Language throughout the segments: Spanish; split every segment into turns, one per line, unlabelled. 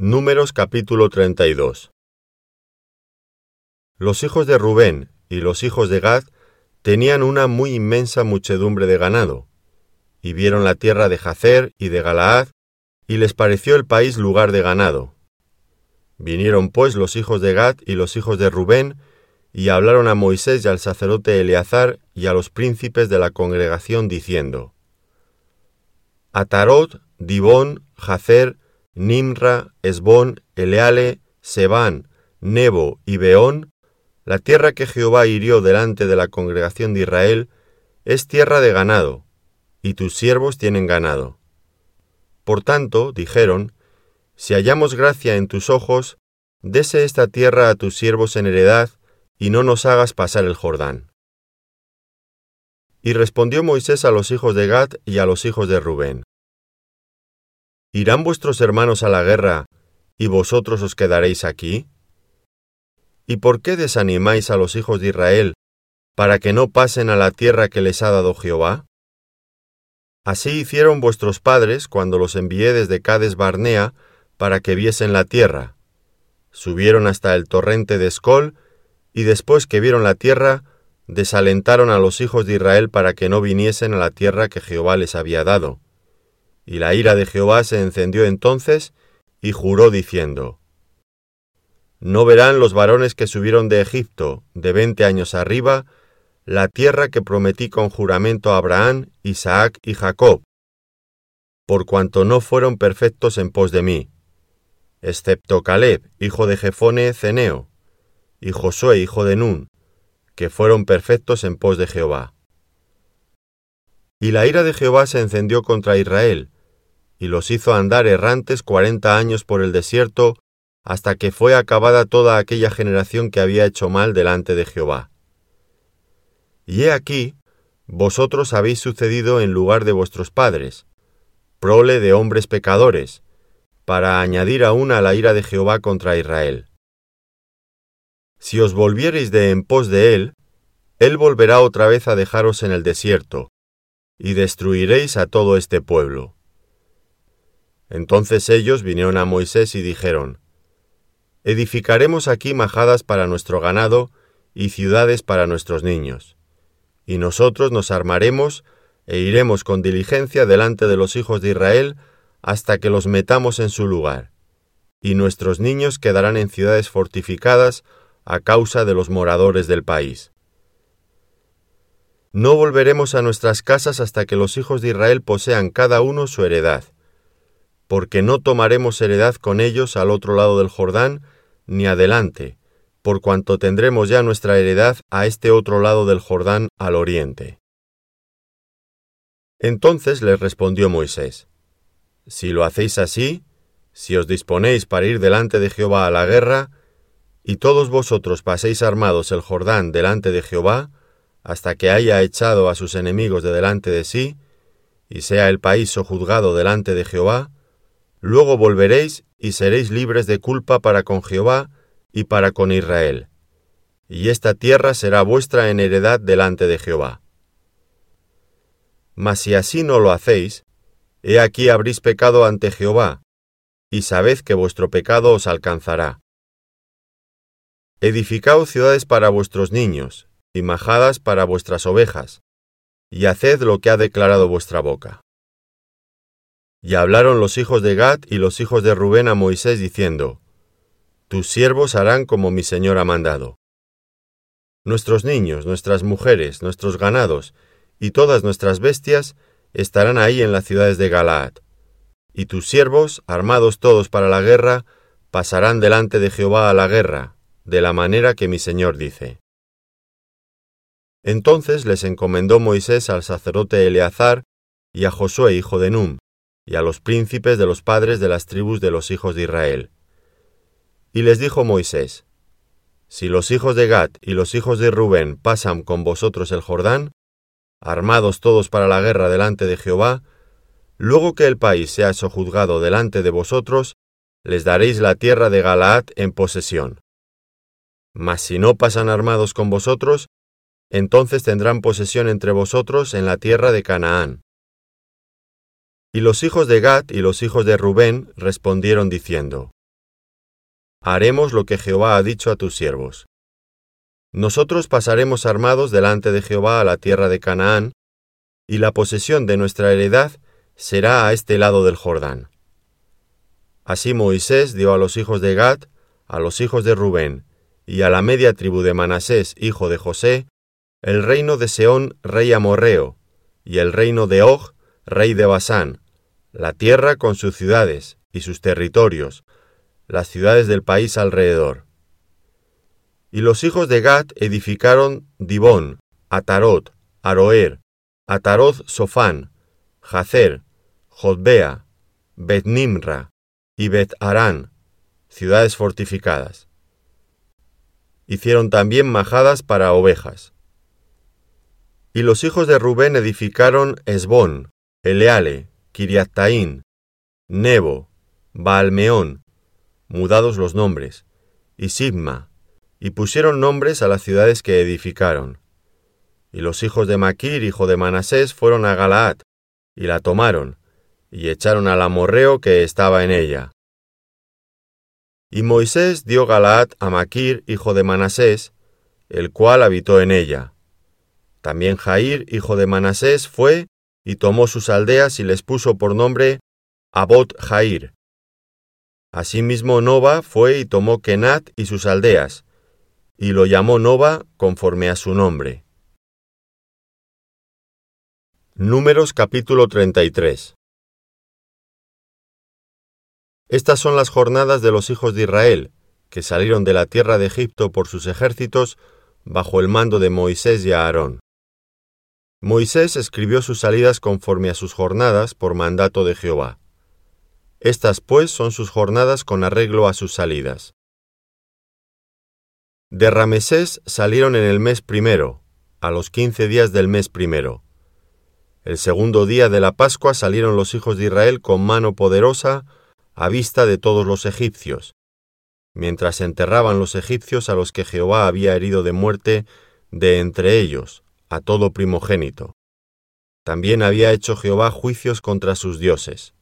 Números capítulo 32 Los hijos de Rubén y los hijos de Gad tenían una muy inmensa muchedumbre de ganado, y vieron la tierra de Jacer y de Galaad, y les pareció el país lugar de ganado. Vinieron pues los hijos de Gad y los hijos de Rubén, y hablaron a Moisés y al sacerdote Eleazar y a los príncipes de la congregación, diciendo, Atarot, Dibón, Jacer, Nimra, Esbón, Eleale, Sebán, Nebo y Beón, la tierra que Jehová hirió delante de la congregación de Israel, es tierra de ganado, y tus siervos tienen ganado. Por tanto, dijeron, si hallamos gracia en tus ojos, dese esta tierra a tus siervos en heredad, y no nos hagas pasar el Jordán. Y respondió Moisés a los hijos de Gad y a los hijos de Rubén, ¿Irán vuestros hermanos a la guerra, y vosotros os quedaréis aquí? ¿Y por qué desanimáis a los hijos de Israel, para que no pasen a la tierra que les ha dado Jehová? Así hicieron vuestros padres cuando los envié desde Cades Barnea para que viesen la tierra. Subieron hasta el torrente de Escol, y después que vieron la tierra, desalentaron a los hijos de Israel para que no viniesen a la tierra que Jehová les había dado. Y la ira de Jehová se encendió entonces, y juró diciendo, No verán los varones que subieron de Egipto, de veinte años arriba, la tierra que prometí con juramento a Abraham, Isaac y Jacob, por cuanto no fueron perfectos en pos de mí, excepto Caleb, hijo de Jefone Ceneo, y Josué, hijo de Nun, que fueron perfectos en pos de Jehová. Y la ira de Jehová se encendió contra Israel, y los hizo andar errantes cuarenta años por el desierto, hasta que fue acabada toda aquella generación que había hecho mal delante de Jehová. Y he aquí, vosotros habéis sucedido en lugar de vuestros padres, prole de hombres pecadores, para añadir aún a la ira de Jehová contra Israel. Si os volviereis de en pos de él, él volverá otra vez a dejaros en el desierto, y destruiréis a todo este pueblo. Entonces ellos vinieron a Moisés y dijeron, Edificaremos aquí majadas para nuestro ganado y ciudades para nuestros niños. Y nosotros nos armaremos e iremos con diligencia delante de los hijos de Israel hasta que los metamos en su lugar. Y nuestros niños quedarán en ciudades fortificadas a causa de los moradores del país. No volveremos a nuestras casas hasta que los hijos de Israel posean cada uno su heredad porque no tomaremos heredad con ellos al otro lado del Jordán, ni adelante, por cuanto tendremos ya nuestra heredad a este otro lado del Jordán al oriente. Entonces les respondió Moisés, Si lo hacéis así, si os disponéis para ir delante de Jehová a la guerra, y todos vosotros paséis armados el Jordán delante de Jehová, hasta que haya echado a sus enemigos de delante de sí, y sea el país sojuzgado delante de Jehová, Luego volveréis y seréis libres de culpa para con Jehová y para con Israel. Y esta tierra será vuestra en heredad delante de Jehová. Mas si así no lo hacéis, he aquí habréis pecado ante Jehová, y sabed que vuestro pecado os alcanzará. Edificaos ciudades para vuestros niños, y majadas para vuestras ovejas, y haced lo que ha declarado vuestra boca. Y hablaron los hijos de Gad y los hijos de Rubén a Moisés diciendo, Tus siervos harán como mi señor ha mandado. Nuestros niños, nuestras mujeres, nuestros ganados y todas nuestras bestias estarán ahí en las ciudades de Galaad. Y tus siervos, armados todos para la guerra, pasarán delante de Jehová a la guerra, de la manera que mi señor dice. Entonces les encomendó Moisés al sacerdote Eleazar y a Josué hijo de Num, y a los príncipes de los padres de las tribus de los hijos de Israel. Y les dijo Moisés, Si los hijos de Gad y los hijos de Rubén pasan con vosotros el Jordán, armados todos para la guerra delante de Jehová, luego que el país sea sojuzgado delante de vosotros, les daréis la tierra de Galaad en posesión. Mas si no pasan armados con vosotros, entonces tendrán posesión entre vosotros en la tierra de Canaán. Y los hijos de Gad y los hijos de Rubén respondieron diciendo, haremos lo que Jehová ha dicho a tus siervos. Nosotros pasaremos armados delante de Jehová a la tierra de Canaán, y la posesión de nuestra heredad será a este lado del Jordán. Así Moisés dio a los hijos de Gad, a los hijos de Rubén, y a la media tribu de Manasés, hijo de José, el reino de Seón, rey amorreo, y el reino de Og, rey de Basán, la tierra con sus ciudades y sus territorios, las ciudades del país alrededor. Y los hijos de Gad edificaron Dibón, Atarot, Aroer, Ataroth Sofán, Jacer, Jodbea, Bet-Nimra y Bet-Arán, ciudades fortificadas. Hicieron también majadas para ovejas. Y los hijos de Rubén edificaron Esbón, Eleale, Kiriataín, Nebo, Baalmeón, mudados los nombres, y Sigma, y pusieron nombres a las ciudades que edificaron. Y los hijos de Maquir, hijo de Manasés, fueron a Galaad, y la tomaron, y echaron al amorreo que estaba en ella. Y Moisés dio Galaad a Maquir, hijo de Manasés, el cual habitó en ella. También Jair, hijo de Manasés, fue y tomó sus aldeas y les puso por nombre Abot Jair. Asimismo Nova fue y tomó Kenat y sus aldeas, y lo llamó Nova conforme a su nombre. Números capítulo 33 Estas son las jornadas de los hijos de Israel, que salieron de la tierra de Egipto por sus ejércitos bajo el mando de Moisés y Aarón. Moisés escribió sus salidas conforme a sus jornadas por mandato de Jehová. Estas pues son sus jornadas con arreglo a sus salidas. De Ramesés salieron en el mes primero, a los quince días del mes primero. El segundo día de la Pascua salieron los hijos de Israel con mano poderosa a vista de todos los egipcios, mientras enterraban los egipcios a los que Jehová había herido de muerte de entre ellos, a todo primogénito. También había hecho Jehová juicios contra sus dioses.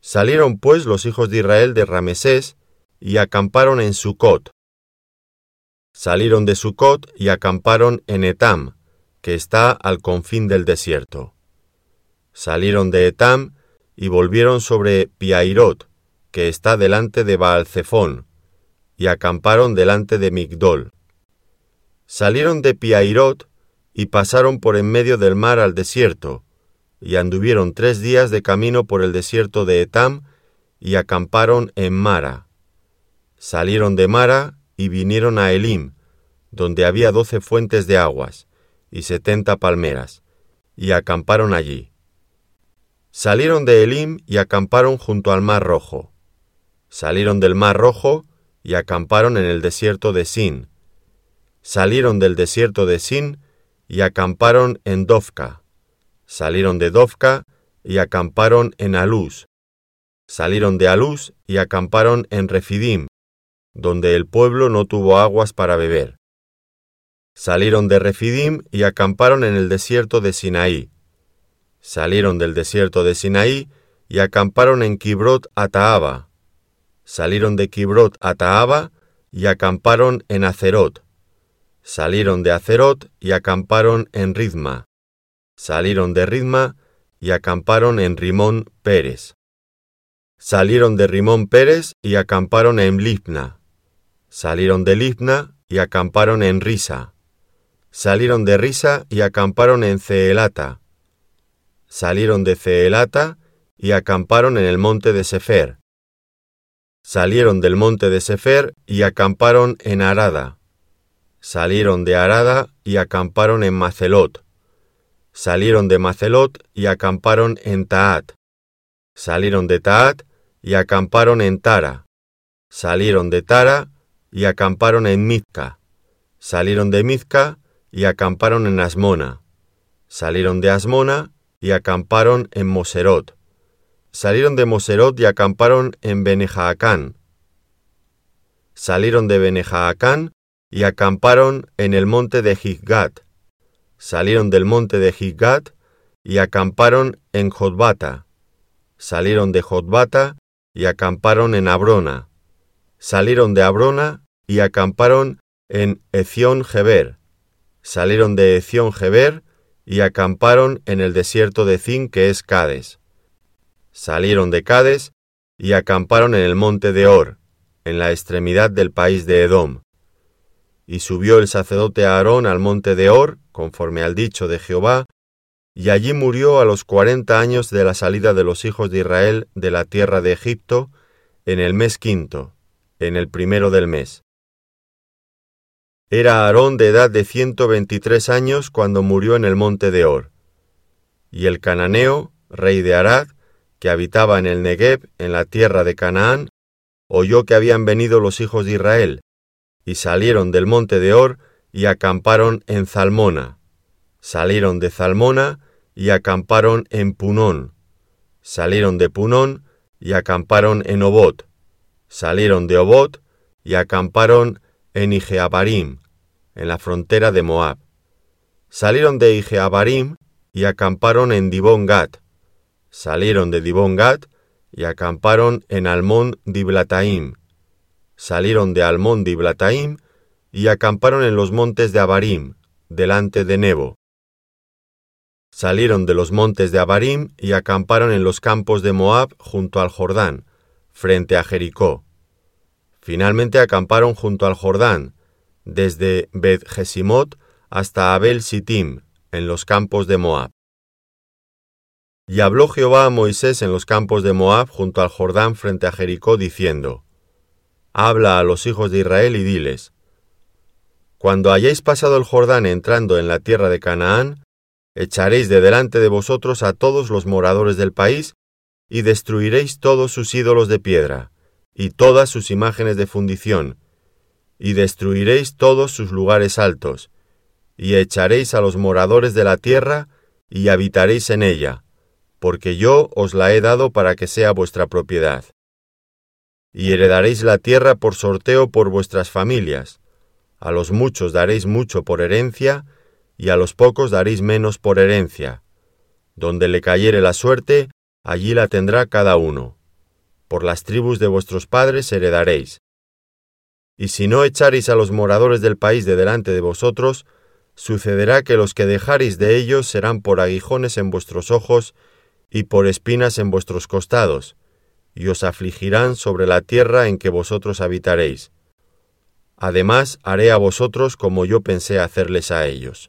Salieron pues los hijos de Israel de Ramesés y acamparon en Sucot. Salieron de Sucot y acamparon en Etam, que está al confín del desierto. Salieron de Etam y volvieron sobre Piairot, que está delante de Baalcefón, y acamparon delante de Migdol. Salieron de Piairot y pasaron por en medio del mar al desierto, y anduvieron tres días de camino por el desierto de Etam, y acamparon en Mara. Salieron de Mara y vinieron a Elim, donde había doce fuentes de aguas y setenta palmeras, y acamparon allí. Salieron de Elim y acamparon junto al Mar Rojo. Salieron del Mar Rojo y acamparon en el desierto de Sin. Salieron del desierto de Sin y acamparon en Dovka. Salieron de Dovka y acamparon en Aluz. Salieron de Aluz y acamparon en Refidim, donde el pueblo no tuvo aguas para beber. Salieron de Refidim y acamparon en el desierto de Sinaí. Salieron del desierto de Sinaí y acamparon en Kibrot Ataaba. Salieron de Kibrot Ataaba y acamparon en Acerot. Salieron de Acerot y acamparon en Ridma. Salieron de Ridma y acamparon en Rimón Pérez. Salieron de Rimón Pérez y acamparon en Libna. Salieron de Libna y acamparon en Risa salieron de Risa y acamparon en Ceelata. Salieron de Ceelata y acamparon en el monte de Sefer. Salieron del monte de Sefer y acamparon en Arada. Salieron de Arada y acamparon en Macelot. Salieron de Macelot y acamparon en Taat. Salieron de Taat y acamparon en Tara. Salieron de Tara y acamparon en Mizca. Salieron de Mizca y acamparon en Asmona. Salieron de Asmona y acamparon en Moserot. Salieron de Moserot y acamparon en Benejaacán. Salieron de Benejaacán y acamparon en el monte de Giggat. Salieron del monte de Giggat y acamparon en Jotbata. Salieron de Jotbata y acamparon en Abrona. salieron de Abrona y acamparon en Ezión Geber. Salieron de Ezión Geber y acamparon en el desierto de Zin, que es Cades. Salieron de Cades y acamparon en el monte de Or, en la extremidad del país de Edom. Y subió el sacerdote Aarón al monte de Or, conforme al dicho de Jehová, y allí murió a los cuarenta años de la salida de los hijos de Israel de la tierra de Egipto, en el mes quinto, en el primero del mes. Era Aarón de edad de ciento veintitrés años cuando murió en el monte de Or. Y el cananeo, rey de Arad, que habitaba en el Negev, en la tierra de Canaán, oyó que habían venido los hijos de Israel, y salieron del monte de Or y acamparon en Zalmona. Salieron de Zalmona y acamparon en Punón. Salieron de Punón y acamparon en Obot. Salieron de Obot y acamparon en Ijeabarim, en la frontera de Moab. Salieron de Ijeabarim y acamparon en Dibón Gad. Salieron de Dibón Gad y acamparon en Almón Diblataim. Salieron de Almón Diblataim y acamparon en los montes de Abarim, delante de Nebo. Salieron de los montes de Abarim y acamparon en los campos de Moab junto al Jordán, frente a Jericó. Finalmente acamparon junto al Jordán, desde Bet hasta Abel Sittim, en los campos de Moab. Y habló Jehová a Moisés en los campos de Moab junto al Jordán frente a Jericó, diciendo, Habla a los hijos de Israel y diles, Cuando hayáis pasado el Jordán entrando en la tierra de Canaán, echaréis de delante de vosotros a todos los moradores del país, y destruiréis todos sus ídolos de piedra, y todas sus imágenes de fundición, y destruiréis todos sus lugares altos, y echaréis a los moradores de la tierra, y habitaréis en ella, porque yo os la he dado para que sea vuestra propiedad. Y heredaréis la tierra por sorteo por vuestras familias, a los muchos daréis mucho por herencia, y a los pocos daréis menos por herencia. Donde le cayere la suerte, allí la tendrá cada uno. Por las tribus de vuestros padres heredaréis. Y si no echareis a los moradores del país de delante de vosotros, sucederá que los que dejareis de ellos serán por aguijones en vuestros ojos y por espinas en vuestros costados, y os afligirán sobre la tierra en que vosotros habitaréis. Además haré a vosotros como yo pensé hacerles a ellos.